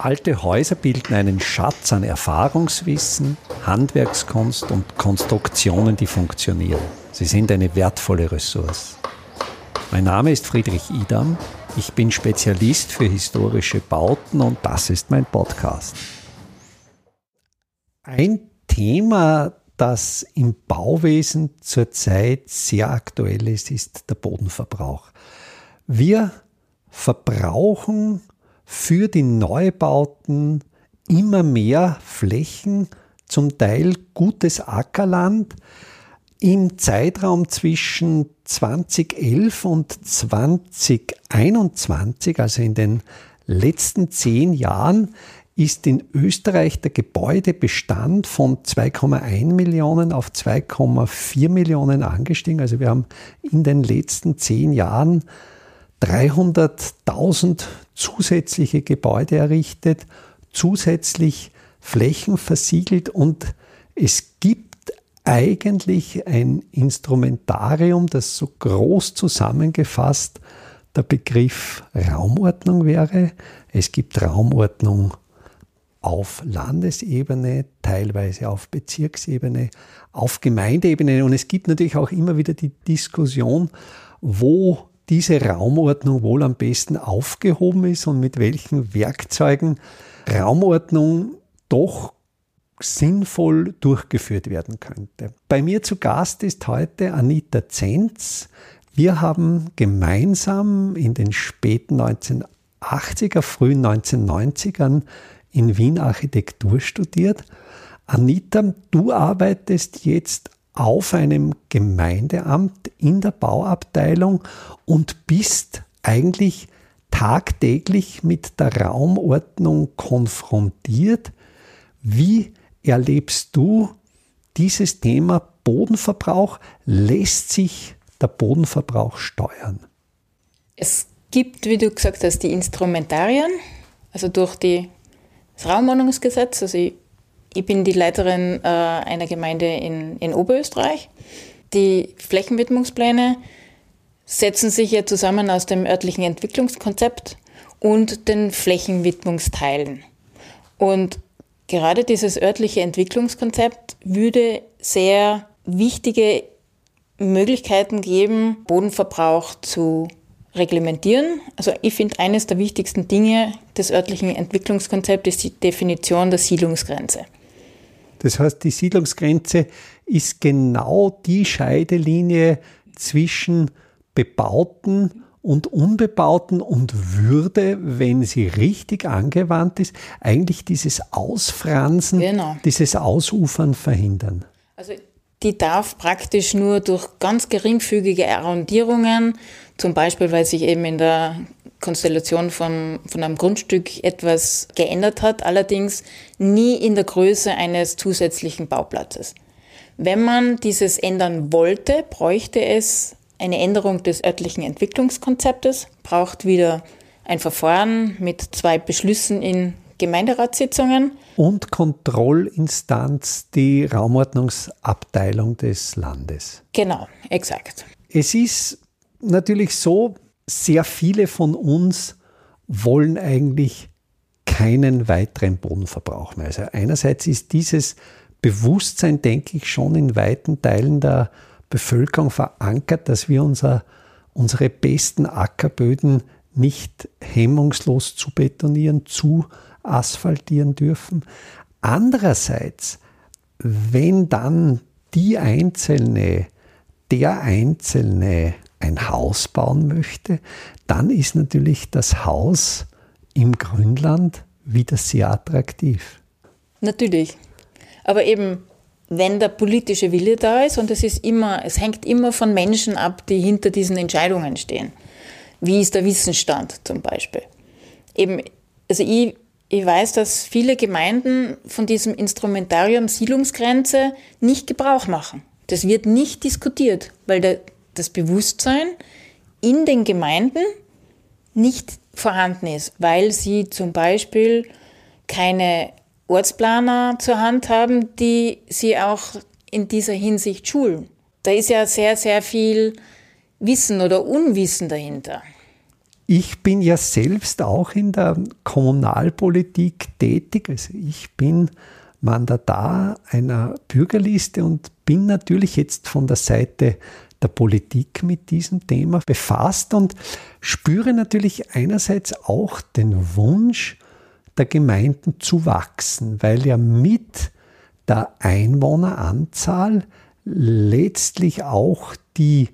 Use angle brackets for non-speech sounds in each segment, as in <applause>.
Alte Häuser bilden einen Schatz an Erfahrungswissen, Handwerkskunst und Konstruktionen, die funktionieren. Sie sind eine wertvolle Ressource. Mein Name ist Friedrich Idam. Ich bin Spezialist für historische Bauten und das ist mein Podcast. Ein Thema, das im Bauwesen zurzeit sehr aktuell ist, ist der Bodenverbrauch. Wir verbrauchen für die Neubauten immer mehr Flächen, zum Teil gutes Ackerland. Im Zeitraum zwischen 2011 und 2021, also in den letzten zehn Jahren, ist in Österreich der Gebäudebestand von 2,1 Millionen auf 2,4 Millionen angestiegen. Also wir haben in den letzten zehn Jahren 300.000 zusätzliche Gebäude errichtet, zusätzlich Flächen versiegelt und es gibt eigentlich ein Instrumentarium, das so groß zusammengefasst der Begriff Raumordnung wäre. Es gibt Raumordnung auf Landesebene, teilweise auf Bezirksebene, auf Gemeindeebene und es gibt natürlich auch immer wieder die Diskussion, wo diese Raumordnung wohl am besten aufgehoben ist und mit welchen Werkzeugen Raumordnung doch sinnvoll durchgeführt werden könnte. Bei mir zu Gast ist heute Anita Zenz. Wir haben gemeinsam in den späten 1980er, frühen 1990ern in Wien Architektur studiert. Anita, du arbeitest jetzt auf einem Gemeindeamt in der Bauabteilung und bist eigentlich tagtäglich mit der Raumordnung konfrontiert. Wie erlebst du dieses Thema Bodenverbrauch? Lässt sich der Bodenverbrauch steuern? Es gibt, wie du gesagt hast, die Instrumentarien, also durch die, das Raumordnungsgesetz. Also ich ich bin die Leiterin äh, einer Gemeinde in, in Oberösterreich. Die Flächenwidmungspläne setzen sich ja zusammen aus dem örtlichen Entwicklungskonzept und den Flächenwidmungsteilen. Und gerade dieses örtliche Entwicklungskonzept würde sehr wichtige Möglichkeiten geben, Bodenverbrauch zu reglementieren. Also ich finde, eines der wichtigsten Dinge des örtlichen Entwicklungskonzepts ist die Definition der Siedlungsgrenze. Das heißt, die Siedlungsgrenze ist genau die Scheidelinie zwischen bebauten und unbebauten und würde, wenn sie richtig angewandt ist, eigentlich dieses Ausfransen, genau. dieses Ausufern verhindern. Also die darf praktisch nur durch ganz geringfügige Arrondierungen, zum Beispiel weil sich eben in der Konstellation von, von einem Grundstück etwas geändert hat, allerdings nie in der Größe eines zusätzlichen Bauplatzes. Wenn man dieses ändern wollte, bräuchte es eine Änderung des örtlichen Entwicklungskonzeptes, braucht wieder ein Verfahren mit zwei Beschlüssen in Gemeinderatssitzungen. Und Kontrollinstanz die Raumordnungsabteilung des Landes. Genau, exakt. Es ist natürlich so, sehr viele von uns wollen eigentlich keinen weiteren Bodenverbrauch mehr. Also einerseits ist dieses Bewusstsein, denke ich, schon in weiten Teilen der Bevölkerung verankert, dass wir unser, unsere besten Ackerböden nicht hemmungslos zu betonieren, zu asphaltieren dürfen. Andererseits, wenn dann die Einzelne, der Einzelne ein Haus bauen möchte, dann ist natürlich das Haus im Grünland wieder sehr attraktiv. Natürlich. Aber eben, wenn der politische Wille da ist und es ist immer, es hängt immer von Menschen ab, die hinter diesen Entscheidungen stehen. Wie ist der Wissensstand zum Beispiel? Eben, also ich ich weiß, dass viele Gemeinden von diesem Instrumentarium Siedlungsgrenze nicht Gebrauch machen. Das wird nicht diskutiert, weil das Bewusstsein in den Gemeinden nicht vorhanden ist, weil sie zum Beispiel keine Ortsplaner zur Hand haben, die sie auch in dieser Hinsicht schulen. Da ist ja sehr, sehr viel Wissen oder Unwissen dahinter. Ich bin ja selbst auch in der Kommunalpolitik tätig. Also ich bin Mandatar einer Bürgerliste und bin natürlich jetzt von der Seite der Politik mit diesem Thema befasst und spüre natürlich einerseits auch den Wunsch der Gemeinden zu wachsen, weil ja mit der Einwohneranzahl letztlich auch die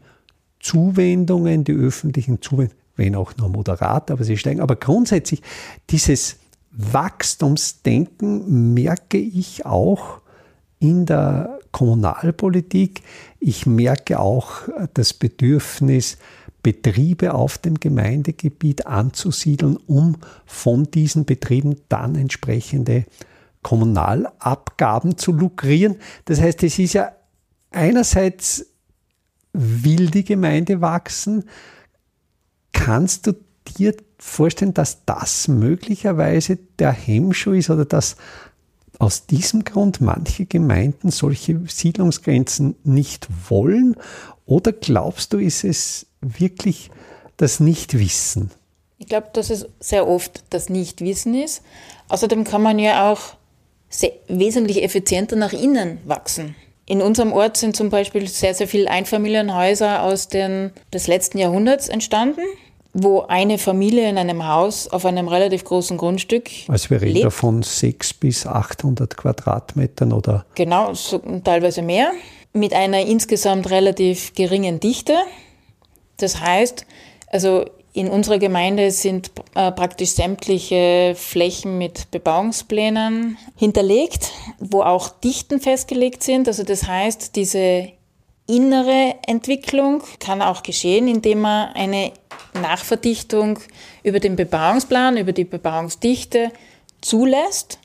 Zuwendungen, die öffentlichen Zuwendungen, wenn auch nur moderat, aber sie steigen. Aber grundsätzlich dieses Wachstumsdenken merke ich auch in der Kommunalpolitik. Ich merke auch das Bedürfnis, Betriebe auf dem Gemeindegebiet anzusiedeln, um von diesen Betrieben dann entsprechende Kommunalabgaben zu lukrieren. Das heißt, es ist ja einerseits will die Gemeinde wachsen. Kannst du dir vorstellen, dass das möglicherweise der Hemmschuh ist oder dass aus diesem Grund manche Gemeinden solche Siedlungsgrenzen nicht wollen? Oder glaubst du, ist es wirklich das Nichtwissen? Ich glaube, dass es sehr oft das Nichtwissen ist. Außerdem kann man ja auch wesentlich effizienter nach innen wachsen. In unserem Ort sind zum Beispiel sehr, sehr viele Einfamilienhäuser aus den, des letzten Jahrhunderts entstanden, wo eine Familie in einem Haus auf einem relativ großen Grundstück. Also wir reden lebt. von 600 bis 800 Quadratmetern oder? Genau, so, teilweise mehr, mit einer insgesamt relativ geringen Dichte. Das heißt, also in unserer Gemeinde sind äh, praktisch sämtliche Flächen mit Bebauungsplänen hinterlegt, wo auch Dichten festgelegt sind. Also das heißt, diese innere Entwicklung kann auch geschehen, indem man eine Nachverdichtung über den Bebauungsplan, über die Bebauungsdichte zulässt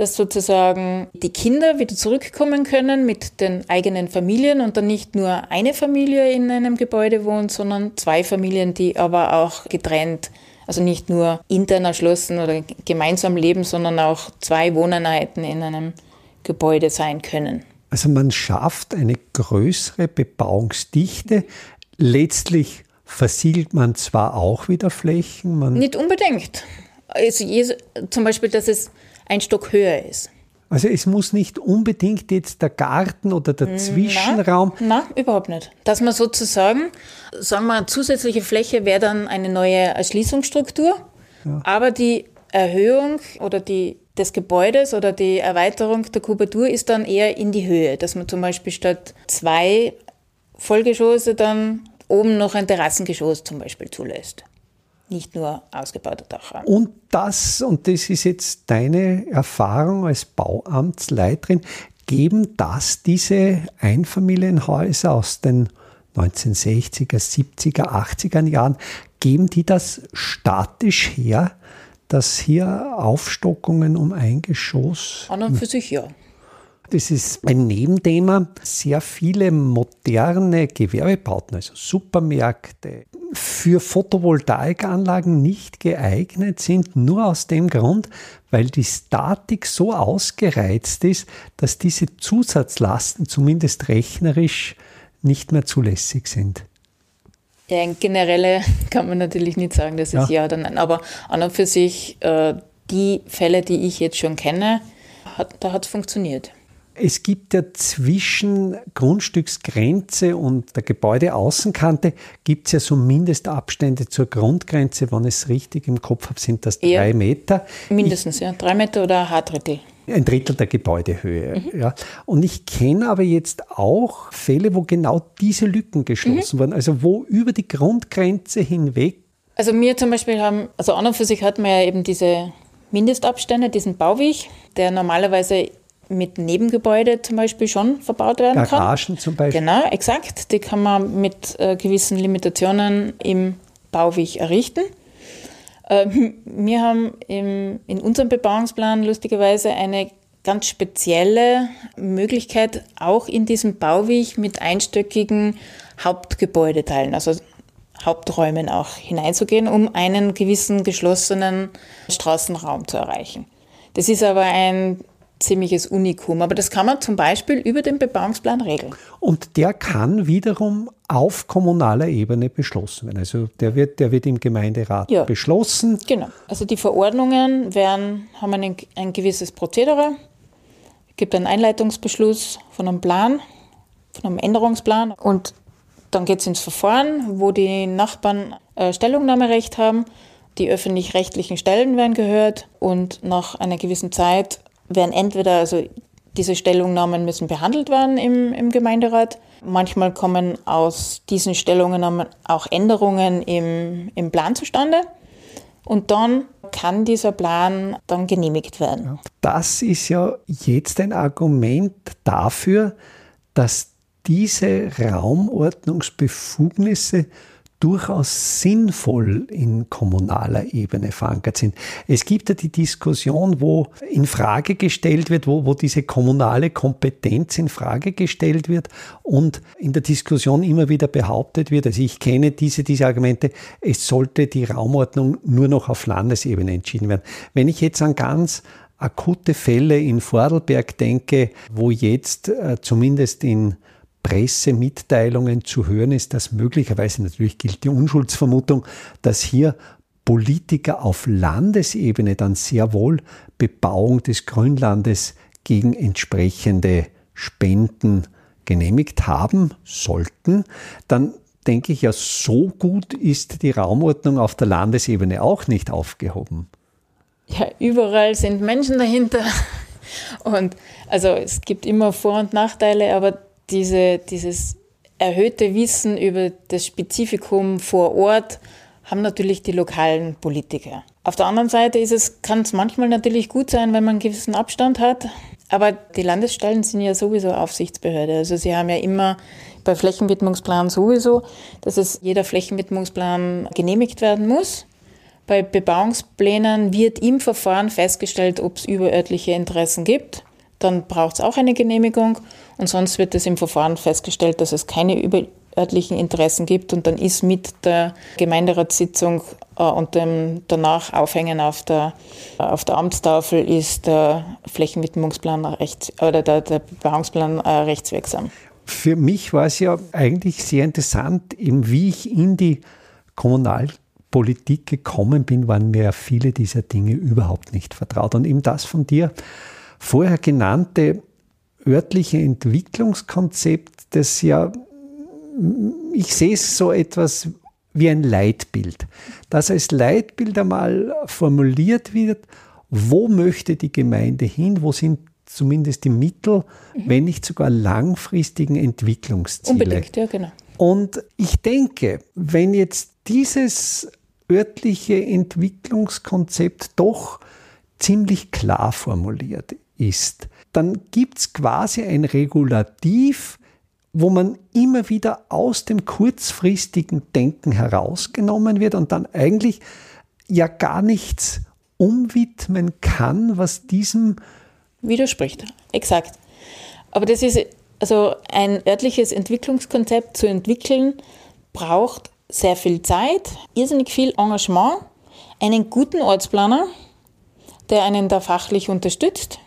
dass sozusagen die Kinder wieder zurückkommen können mit den eigenen Familien und dann nicht nur eine Familie in einem Gebäude wohnt, sondern zwei Familien, die aber auch getrennt, also nicht nur intern erschlossen oder gemeinsam leben, sondern auch zwei Wohneinheiten in einem Gebäude sein können. Also man schafft eine größere Bebauungsdichte. Letztlich versiegelt man zwar auch wieder Flächen. Man nicht unbedingt. Also zum Beispiel, dass es ein Stock höher ist. Also es muss nicht unbedingt jetzt der Garten oder der Zwischenraum. Nein, überhaupt nicht. Dass man sozusagen, sagen wir, zusätzliche Fläche wäre dann eine neue Erschließungsstruktur, ja. aber die Erhöhung oder die des Gebäudes oder die Erweiterung der Kubatur ist dann eher in die Höhe, dass man zum Beispiel statt zwei Vollgeschosse dann oben noch ein Terrassengeschoss zum Beispiel zulässt nicht nur ausgebaute Dachraum. Und das, und das ist jetzt deine Erfahrung als Bauamtsleiterin, geben das diese Einfamilienhäuser aus den 1960er, 70er, 80er Jahren, geben die das statisch her, dass hier Aufstockungen um ein Geschoss. An und für sich ja. Das ist ein Nebenthema. Sehr viele moderne Gewerbebauten, also Supermärkte, für Photovoltaikanlagen nicht geeignet sind, nur aus dem Grund, weil die Statik so ausgereizt ist, dass diese Zusatzlasten zumindest rechnerisch nicht mehr zulässig sind. Ja, generell <laughs> kann man natürlich nicht sagen, dass es ja, ja oder nein, aber an und für sich, äh, die Fälle, die ich jetzt schon kenne, hat, da hat es funktioniert. Es gibt ja zwischen Grundstücksgrenze und der Gebäudeaußenkante gibt es ja so Mindestabstände zur Grundgrenze, wenn ich es richtig im Kopf habe, sind das drei Meter. Mindestens, ich, ja. Drei Meter oder ein Drittel. Ein Drittel der Gebäudehöhe. Mhm. Ja. Und ich kenne aber jetzt auch Fälle, wo genau diese Lücken geschlossen mhm. wurden, also wo über die Grundgrenze hinweg. Also mir zum Beispiel haben, also an und für sich hat man ja eben diese Mindestabstände, diesen Bauweg, der normalerweise mit Nebengebäude zum Beispiel schon verbaut werden kann. Garagen zum Beispiel. Genau, exakt. Die kann man mit äh, gewissen Limitationen im Bauweg errichten. Äh, wir haben im, in unserem Bebauungsplan lustigerweise eine ganz spezielle Möglichkeit, auch in diesem Bauweg mit einstöckigen Hauptgebäudeteilen, also Haupträumen auch hineinzugehen, um einen gewissen geschlossenen Straßenraum zu erreichen. Das ist aber ein ziemliches Unikum. Aber das kann man zum Beispiel über den Bebauungsplan regeln. Und der kann wiederum auf kommunaler Ebene beschlossen werden. Also der wird, der wird im Gemeinderat ja. beschlossen. Genau. Also die Verordnungen werden, haben ein, ein gewisses Prozedere. Es gibt einen Einleitungsbeschluss von einem Plan, von einem Änderungsplan. Und dann geht es ins Verfahren, wo die Nachbarn äh, Stellungnahmerecht haben. Die öffentlich-rechtlichen Stellen werden gehört und nach einer gewissen Zeit werden entweder, also diese Stellungnahmen müssen behandelt werden im, im Gemeinderat. Manchmal kommen aus diesen Stellungnahmen auch Änderungen im, im Plan zustande. Und dann kann dieser Plan dann genehmigt werden. Das ist ja jetzt ein Argument dafür, dass diese Raumordnungsbefugnisse durchaus sinnvoll in kommunaler Ebene verankert sind. Es gibt ja die Diskussion, wo in Frage gestellt wird, wo, wo diese kommunale Kompetenz in Frage gestellt wird und in der Diskussion immer wieder behauptet wird, also ich kenne diese, diese Argumente, es sollte die Raumordnung nur noch auf Landesebene entschieden werden. Wenn ich jetzt an ganz akute Fälle in Vorarlberg denke, wo jetzt äh, zumindest in Pressemitteilungen zu hören ist, dass möglicherweise natürlich gilt die Unschuldsvermutung, dass hier Politiker auf Landesebene dann sehr wohl Bebauung des Grünlandes gegen entsprechende Spenden genehmigt haben sollten, dann denke ich ja, so gut ist die Raumordnung auf der Landesebene auch nicht aufgehoben. Ja, überall sind Menschen dahinter. Und also es gibt immer Vor- und Nachteile, aber diese, dieses erhöhte Wissen über das Spezifikum vor Ort haben natürlich die lokalen Politiker. Auf der anderen Seite ist es, kann es manchmal natürlich gut sein, wenn man einen gewissen Abstand hat. Aber die Landesstellen sind ja sowieso Aufsichtsbehörde. Also sie haben ja immer bei Flächenwidmungsplan sowieso, dass es jeder Flächenwidmungsplan genehmigt werden muss. Bei Bebauungsplänen wird im Verfahren festgestellt, ob es überörtliche Interessen gibt. Dann braucht es auch eine Genehmigung. Und sonst wird es im Verfahren festgestellt, dass es keine überörtlichen Interessen gibt. Und dann ist mit der Gemeinderatssitzung äh, und dem danach Aufhängen auf der, auf der Amtstafel ist der Flächenwidmungsplan rechts, oder der, der Bebauungsplan äh, rechtswirksam. Für mich war es ja eigentlich sehr interessant, wie ich in die Kommunalpolitik gekommen bin, waren mir viele dieser Dinge überhaupt nicht vertraut. Und eben das von dir vorher genannte örtliche Entwicklungskonzept, das ja, ich sehe es so etwas wie ein Leitbild, dass als Leitbild einmal formuliert wird, wo möchte die Gemeinde hin, wo sind zumindest die Mittel, mhm. wenn nicht sogar langfristigen Entwicklungsziele. Unbedingt, ja, genau. Und ich denke, wenn jetzt dieses örtliche Entwicklungskonzept doch ziemlich klar formuliert ist, dann gibt es quasi ein Regulativ, wo man immer wieder aus dem kurzfristigen Denken herausgenommen wird und dann eigentlich ja gar nichts umwidmen kann, was diesem widerspricht. Exakt. Aber das ist also ein örtliches Entwicklungskonzept zu entwickeln, braucht sehr viel Zeit, irrsinnig viel Engagement, einen guten Ortsplaner, der einen da fachlich unterstützt,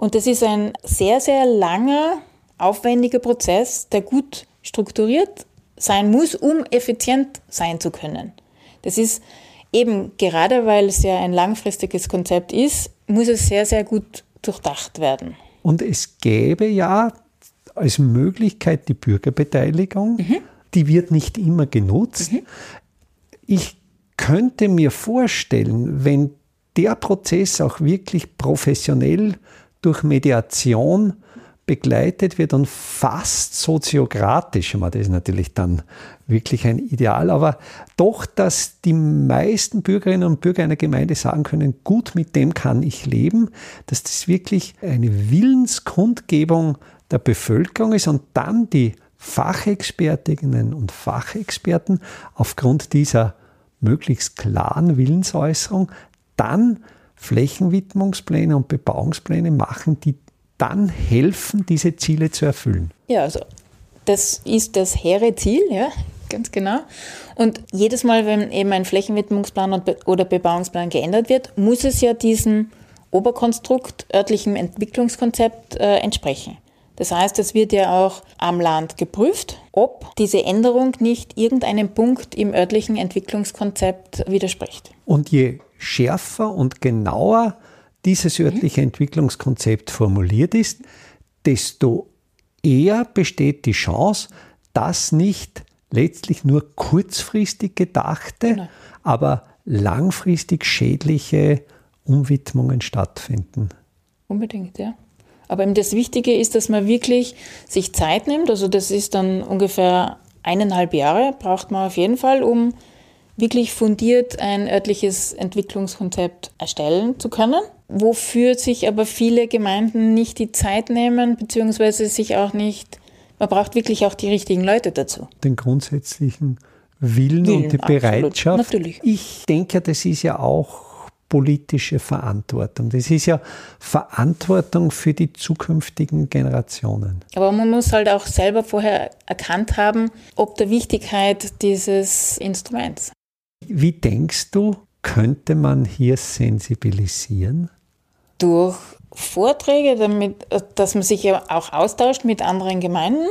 und das ist ein sehr, sehr langer, aufwendiger Prozess, der gut strukturiert sein muss, um effizient sein zu können. Das ist eben gerade, weil es ja ein langfristiges Konzept ist, muss es sehr, sehr gut durchdacht werden. Und es gäbe ja als Möglichkeit die Bürgerbeteiligung. Mhm. Die wird nicht immer genutzt. Mhm. Ich könnte mir vorstellen, wenn der Prozess auch wirklich professionell durch Mediation begleitet wird und fast soziokratisch, das ist natürlich dann wirklich ein Ideal, aber doch, dass die meisten Bürgerinnen und Bürger einer Gemeinde sagen können, gut, mit dem kann ich leben, dass das wirklich eine Willenskundgebung der Bevölkerung ist und dann die Fachexpertinnen und Fachexperten aufgrund dieser möglichst klaren Willensäußerung dann Flächenwidmungspläne und Bebauungspläne machen, die dann helfen, diese Ziele zu erfüllen. Ja, also das ist das hehre Ziel, ja, ganz genau. Und jedes Mal, wenn eben ein Flächenwidmungsplan oder Bebauungsplan geändert wird, muss es ja diesen Oberkonstrukt örtlichem Entwicklungskonzept äh, entsprechen. Das heißt, es wird ja auch am Land geprüft, ob diese Änderung nicht irgendeinem Punkt im örtlichen Entwicklungskonzept widerspricht. Und je schärfer und genauer dieses örtliche Entwicklungskonzept formuliert ist, desto eher besteht die Chance, dass nicht letztlich nur kurzfristig gedachte, genau. aber langfristig schädliche Umwidmungen stattfinden. Unbedingt, ja. Aber eben das Wichtige ist, dass man wirklich sich Zeit nimmt. Also das ist dann ungefähr eineinhalb Jahre, braucht man auf jeden Fall, um wirklich fundiert ein örtliches Entwicklungskonzept erstellen zu können. Wofür sich aber viele Gemeinden nicht die Zeit nehmen, beziehungsweise sich auch nicht, man braucht wirklich auch die richtigen Leute dazu. Den grundsätzlichen Willen, Willen und die Bereitschaft. Absolut, natürlich. Ich denke, das ist ja auch politische Verantwortung. Das ist ja Verantwortung für die zukünftigen Generationen. Aber man muss halt auch selber vorher erkannt haben, ob der Wichtigkeit dieses Instruments. Wie denkst du, könnte man hier sensibilisieren? Durch Vorträge, damit, dass man sich ja auch austauscht mit anderen Gemeinden,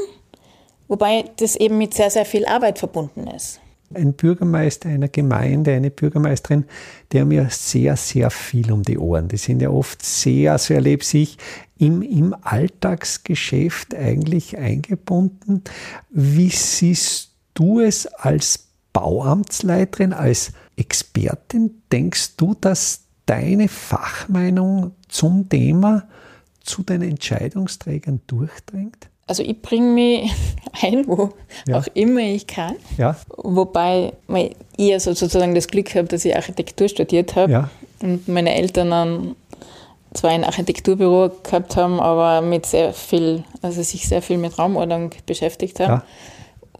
wobei das eben mit sehr, sehr viel Arbeit verbunden ist ein Bürgermeister einer Gemeinde, eine Bürgermeisterin, die haben ja sehr, sehr viel um die Ohren. Die sind ja oft sehr, so erlebe ich, im, im Alltagsgeschäft eigentlich eingebunden. Wie siehst du es als Bauamtsleiterin, als Expertin? Denkst du, dass deine Fachmeinung zum Thema zu den Entscheidungsträgern durchdringt? Also ich bringe mich <laughs> ein, wo ja. auch immer ich kann. Ja. Wobei ich sozusagen das Glück habe, dass ich Architektur studiert habe ja. und meine Eltern dann zwar ein Architekturbüro gehabt haben, aber mit sehr viel, also sich sehr viel mit Raumordnung beschäftigt haben.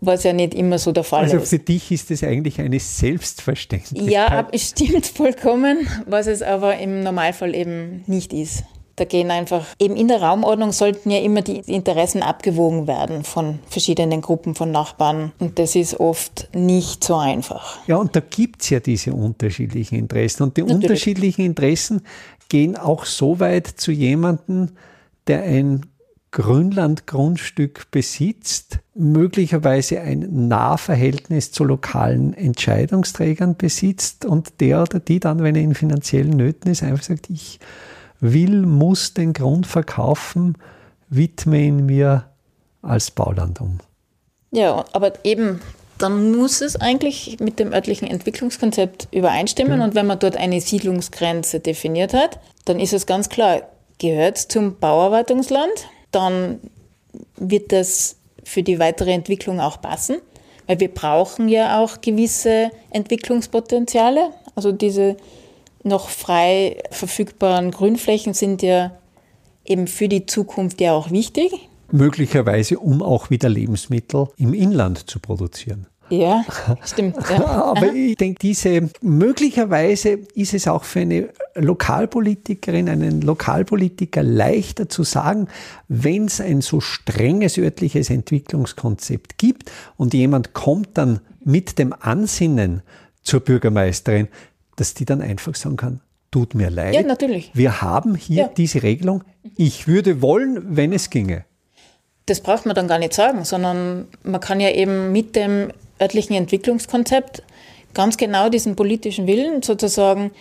Was ja nicht immer so der Fall also ist. Also für dich ist es eigentlich eine Selbstverständlichkeit. Ja, es stimmt vollkommen, was es aber im Normalfall eben nicht ist. Da gehen einfach, eben in der Raumordnung sollten ja immer die Interessen abgewogen werden von verschiedenen Gruppen von Nachbarn. Und das ist oft nicht so einfach. Ja, und da gibt es ja diese unterschiedlichen Interessen. Und die Natürlich. unterschiedlichen Interessen gehen auch so weit zu jemandem, der ein Grünlandgrundstück besitzt, möglicherweise ein Nahverhältnis zu lokalen Entscheidungsträgern besitzt und der oder die dann, wenn er in finanziellen Nöten ist, einfach sagt, ich will, muss den Grund verkaufen, widme ihn mir als Bauland um. Ja, aber eben, dann muss es eigentlich mit dem örtlichen Entwicklungskonzept übereinstimmen. Ja. Und wenn man dort eine Siedlungsgrenze definiert hat, dann ist es ganz klar, gehört zum Bauarbeitungsland, dann wird das für die weitere Entwicklung auch passen. Weil wir brauchen ja auch gewisse Entwicklungspotenziale. Also diese noch frei verfügbaren Grünflächen sind ja eben für die Zukunft ja auch wichtig. Möglicherweise, um auch wieder Lebensmittel im Inland zu produzieren. Ja, <laughs> stimmt. Ja. Aber ich denke, diese möglicherweise ist es auch für eine Lokalpolitikerin, einen Lokalpolitiker leichter zu sagen, wenn es ein so strenges örtliches Entwicklungskonzept gibt und jemand kommt dann mit dem Ansinnen zur Bürgermeisterin, dass die dann einfach sagen kann, tut mir leid. Ja, natürlich. Wir haben hier ja. diese Regelung. Ich würde wollen, wenn es ginge. Das braucht man dann gar nicht sagen, sondern man kann ja eben mit dem örtlichen Entwicklungskonzept ganz genau diesen politischen Willen sozusagen,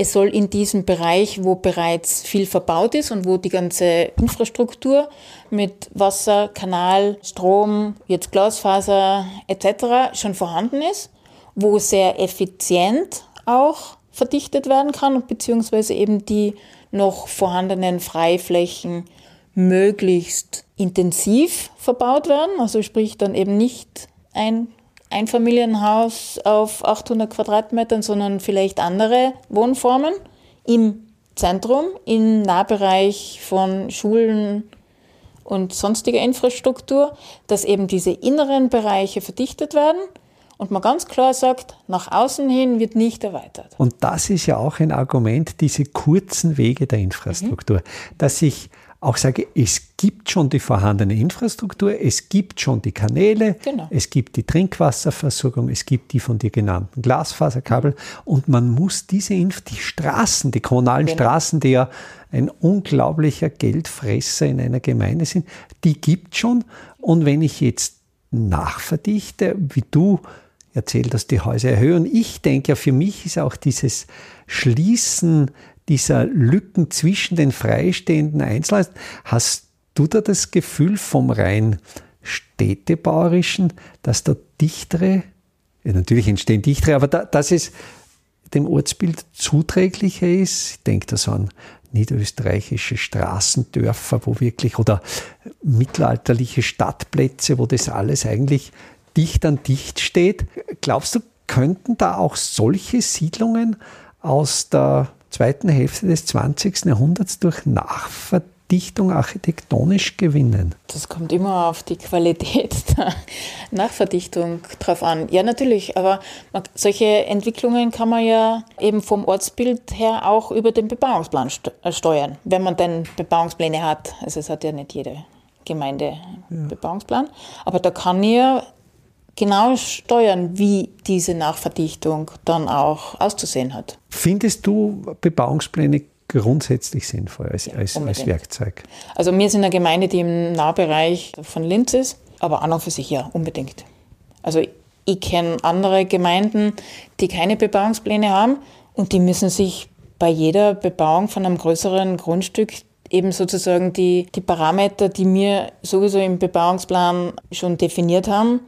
es soll in diesem Bereich, wo bereits viel verbaut ist und wo die ganze Infrastruktur mit Wasser, Kanal, Strom, jetzt Glasfaser etc. schon vorhanden ist, wo sehr effizient auch verdichtet werden kann, beziehungsweise eben die noch vorhandenen Freiflächen möglichst intensiv verbaut werden. Also sprich dann eben nicht ein Einfamilienhaus auf 800 Quadratmetern, sondern vielleicht andere Wohnformen im Zentrum, im Nahbereich von Schulen und sonstiger Infrastruktur, dass eben diese inneren Bereiche verdichtet werden und man ganz klar sagt, nach außen hin wird nicht erweitert. Und das ist ja auch ein Argument, diese kurzen Wege der Infrastruktur, mhm. dass ich auch sage, es gibt schon die vorhandene Infrastruktur, es gibt schon die Kanäle, genau. es gibt die Trinkwasserversorgung, es gibt die von dir genannten Glasfaserkabel und man muss diese Inf die Straßen, die kommunalen genau. Straßen, die ja ein unglaublicher Geldfresser in einer Gemeinde sind, die gibt schon. Und wenn ich jetzt nachverdichte, wie du erzählt hast, die Häuser erhöhen, ich denke, für mich ist auch dieses Schließen dieser Lücken zwischen den freistehenden Einzelheiten. Hast du da das Gefühl vom rein städtebauerischen, dass da dichtere, ja, natürlich entstehen dichtere, aber da, dass es dem Ortsbild zuträglicher ist? Ich denke da so an niederösterreichische Straßendörfer, wo wirklich, oder mittelalterliche Stadtplätze, wo das alles eigentlich dicht an dicht steht. Glaubst du, könnten da auch solche Siedlungen aus der zweiten Hälfte des 20. Jahrhunderts durch Nachverdichtung architektonisch gewinnen? Das kommt immer auf die Qualität <laughs> der Nachverdichtung drauf an. Ja, natürlich, aber solche Entwicklungen kann man ja eben vom Ortsbild her auch über den Bebauungsplan äh, steuern, wenn man denn Bebauungspläne hat. Also es hat ja nicht jede Gemeinde ja. Bebauungsplan, aber da kann ja genau steuern, wie diese Nachverdichtung dann auch auszusehen hat. Findest du Bebauungspläne grundsätzlich sinnvoll als, als, als Werkzeug? Also wir sind eine Gemeinde, die im Nahbereich von Linz ist, aber an und für sich ja, unbedingt. Also ich kenne andere Gemeinden, die keine Bebauungspläne haben und die müssen sich bei jeder Bebauung von einem größeren Grundstück eben sozusagen die, die Parameter, die wir sowieso im Bebauungsplan schon definiert haben,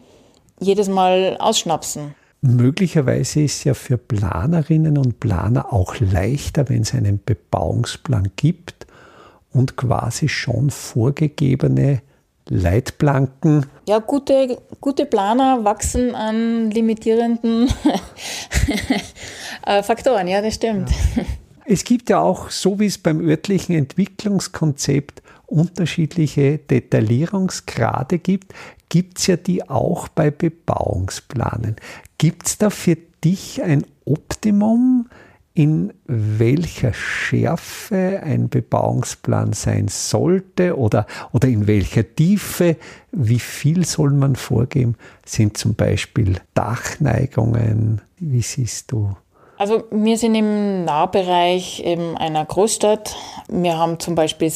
jedes Mal ausschnapsen. Möglicherweise ist es ja für Planerinnen und Planer auch leichter, wenn es einen Bebauungsplan gibt und quasi schon vorgegebene Leitplanken. Ja, gute, gute Planer wachsen an limitierenden <laughs> äh, Faktoren, ja, das stimmt. Ja. Es gibt ja auch, so wie es beim örtlichen Entwicklungskonzept unterschiedliche Detaillierungsgrade gibt, gibt es ja die auch bei Bebauungsplanen. Gibt es da für dich ein Optimum, in welcher Schärfe ein Bebauungsplan sein sollte oder, oder in welcher Tiefe? Wie viel soll man vorgeben? Sind zum Beispiel Dachneigungen? Wie siehst du? Also wir sind im Nahbereich einer Großstadt. Wir haben zum Beispiel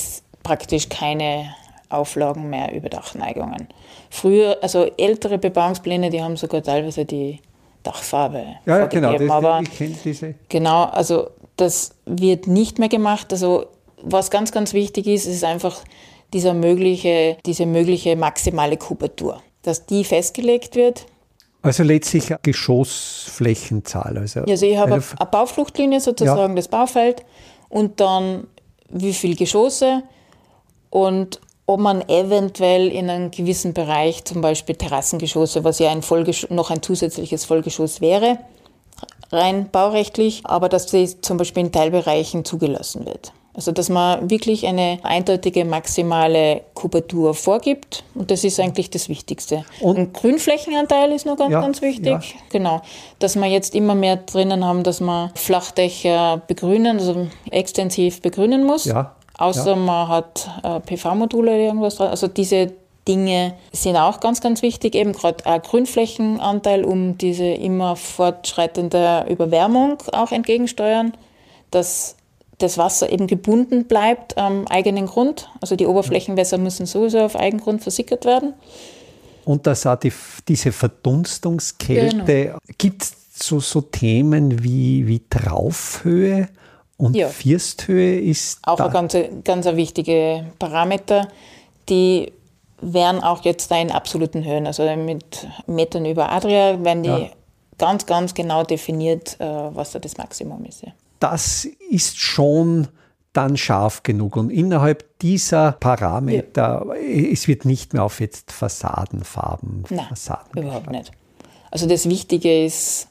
praktisch keine Auflagen mehr über Dachneigungen. Früher, also ältere Bebauungspläne, die haben sogar teilweise die Dachfarbe ja, ja genau, das, aber ich kenne diese. Genau, also das wird nicht mehr gemacht. Also was ganz, ganz wichtig ist, ist einfach dieser mögliche, diese mögliche maximale Kubatur, dass die festgelegt wird. Also letztlich Geschossflächenzahl. Also, also ich habe eine, Baufluchtlinie sozusagen, ja. das Baufeld und dann wie viele Geschosse und ob man eventuell in einem gewissen Bereich, zum Beispiel Terrassengeschosse, was ja ein noch ein zusätzliches Vollgeschoss wäre, rein baurechtlich, aber dass das zum Beispiel in Teilbereichen zugelassen wird. Also dass man wirklich eine eindeutige maximale Kubatur vorgibt und das ist eigentlich das Wichtigste. Und Ein Grünflächenanteil ist noch ganz, ja, ganz wichtig. Ja. Genau. Dass wir jetzt immer mehr drinnen haben, dass man Flachdächer begrünen, also extensiv begrünen muss. Ja. Außer ja. man hat äh, PV-Module oder irgendwas dran. Also diese Dinge sind auch ganz, ganz wichtig, eben gerade ein Grünflächenanteil, um diese immer fortschreitende Überwärmung auch entgegensteuern, dass das Wasser eben gebunden bleibt am eigenen Grund. Also die Oberflächenwässer müssen sowieso auf Eigengrund versickert werden. Und dass auch die, diese Verdunstungskälte, genau. gibt es so, so Themen wie, wie Traufhöhe? Und ja. Firsthöhe ist. Auch ein ganz, ganz ein wichtiger Parameter. Die werden auch jetzt da in absoluten Höhen, also mit Metern über Adria, werden die ja. ganz, ganz genau definiert, äh, was da das Maximum ist. Ja. Das ist schon dann scharf genug. Und innerhalb dieser Parameter, ja. es wird nicht mehr auf jetzt Fassadenfarben. Nein, Fassaden überhaupt nicht. Also das Wichtige ist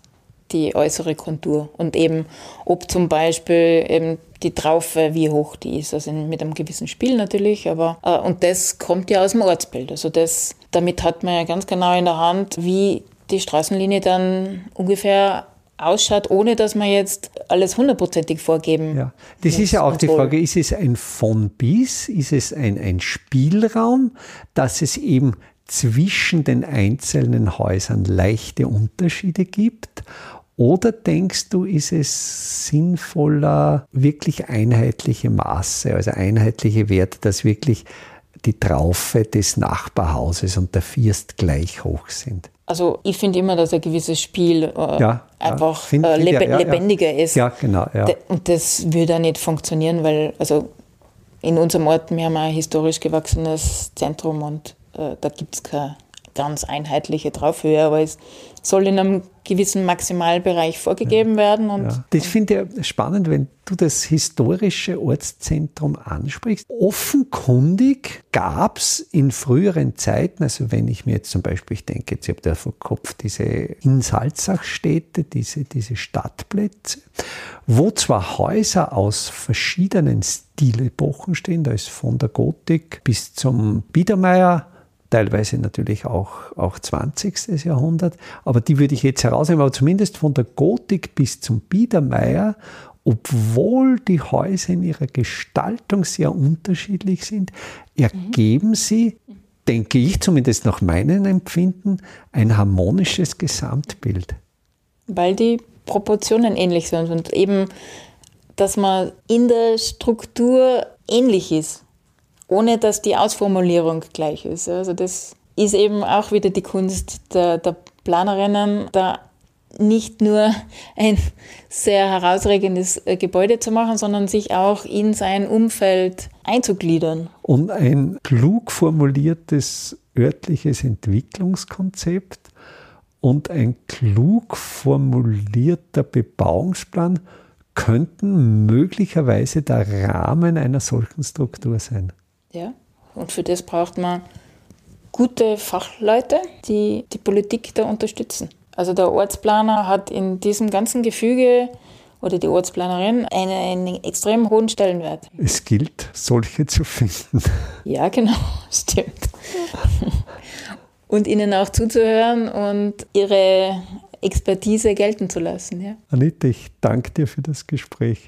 die äußere Kontur und eben ob zum Beispiel eben die Traufe, wie hoch die ist, also mit einem gewissen Spiel natürlich, aber äh, und das kommt ja aus dem Ortsbild. Also das, damit hat man ja ganz genau in der Hand, wie die Straßenlinie dann ungefähr ausschaut, ohne dass man jetzt alles hundertprozentig vorgeben. Ja, das ist ja auch die Frage, ist es ein von bis, ist es ein, ein Spielraum, dass es eben zwischen den einzelnen Häusern leichte Unterschiede gibt? Oder denkst du, ist es sinnvoller, wirklich einheitliche Maße, also einheitliche Werte, dass wirklich die Traufe des Nachbarhauses und der First gleich hoch sind? Also ich finde immer, dass ein gewisses Spiel äh, ja, einfach ja, find, äh, lebe ja, lebendiger ist. Ja, genau. Und das würde auch nicht funktionieren, weil also in unserem Ort, wir haben ein historisch gewachsenes Zentrum und äh, da gibt es keine ganz einheitliche Draufhöhe, aber es soll in einem gewissen Maximalbereich vorgegeben ja. werden. Und ja. Das finde ich spannend, wenn du das historische Ortszentrum ansprichst. Offenkundig gab es in früheren Zeiten, also wenn ich mir jetzt zum Beispiel, ich denke, jetzt habe da vor Kopf diese in Salzachstädte, diese, diese Stadtplätze, wo zwar Häuser aus verschiedenen Stilepochen stehen, da ist von der Gotik bis zum Biedermeier teilweise natürlich auch, auch 20. Jahrhundert, aber die würde ich jetzt herausnehmen, aber zumindest von der Gotik bis zum Biedermeier, obwohl die Häuser in ihrer Gestaltung sehr unterschiedlich sind, ergeben sie, denke ich zumindest nach meinem Empfinden, ein harmonisches Gesamtbild. Weil die Proportionen ähnlich sind und eben, dass man in der Struktur ähnlich ist ohne dass die Ausformulierung gleich ist. Also das ist eben auch wieder die Kunst der, der Planerinnen, da nicht nur <laughs> ein sehr herausregendes äh, Gebäude zu machen, sondern sich auch in sein Umfeld einzugliedern. Und ein klug formuliertes örtliches Entwicklungskonzept und ein klug formulierter Bebauungsplan könnten möglicherweise der Rahmen einer solchen Struktur sein. Ja? Und für das braucht man gute Fachleute, die die Politik da unterstützen. Also der Ortsplaner hat in diesem ganzen Gefüge oder die Ortsplanerin einen, einen extrem hohen Stellenwert. Es gilt, solche zu finden. Ja, genau, <laughs> stimmt. und ihnen auch zuzuhören und ihre Expertise gelten zu lassen. Ja. Anita, ich danke dir für das Gespräch.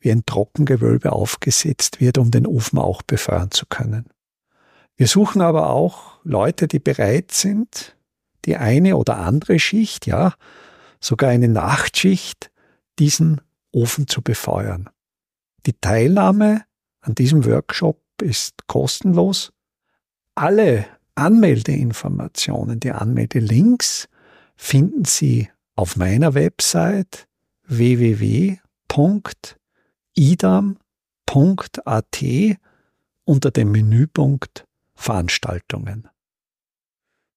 wie ein Trockengewölbe aufgesetzt wird, um den Ofen auch befeuern zu können. Wir suchen aber auch Leute, die bereit sind, die eine oder andere Schicht, ja, sogar eine Nachtschicht, diesen Ofen zu befeuern. Die Teilnahme an diesem Workshop ist kostenlos. Alle Anmeldeinformationen, die Anmeldelinks finden Sie auf meiner Website www idam.at unter dem Menüpunkt Veranstaltungen.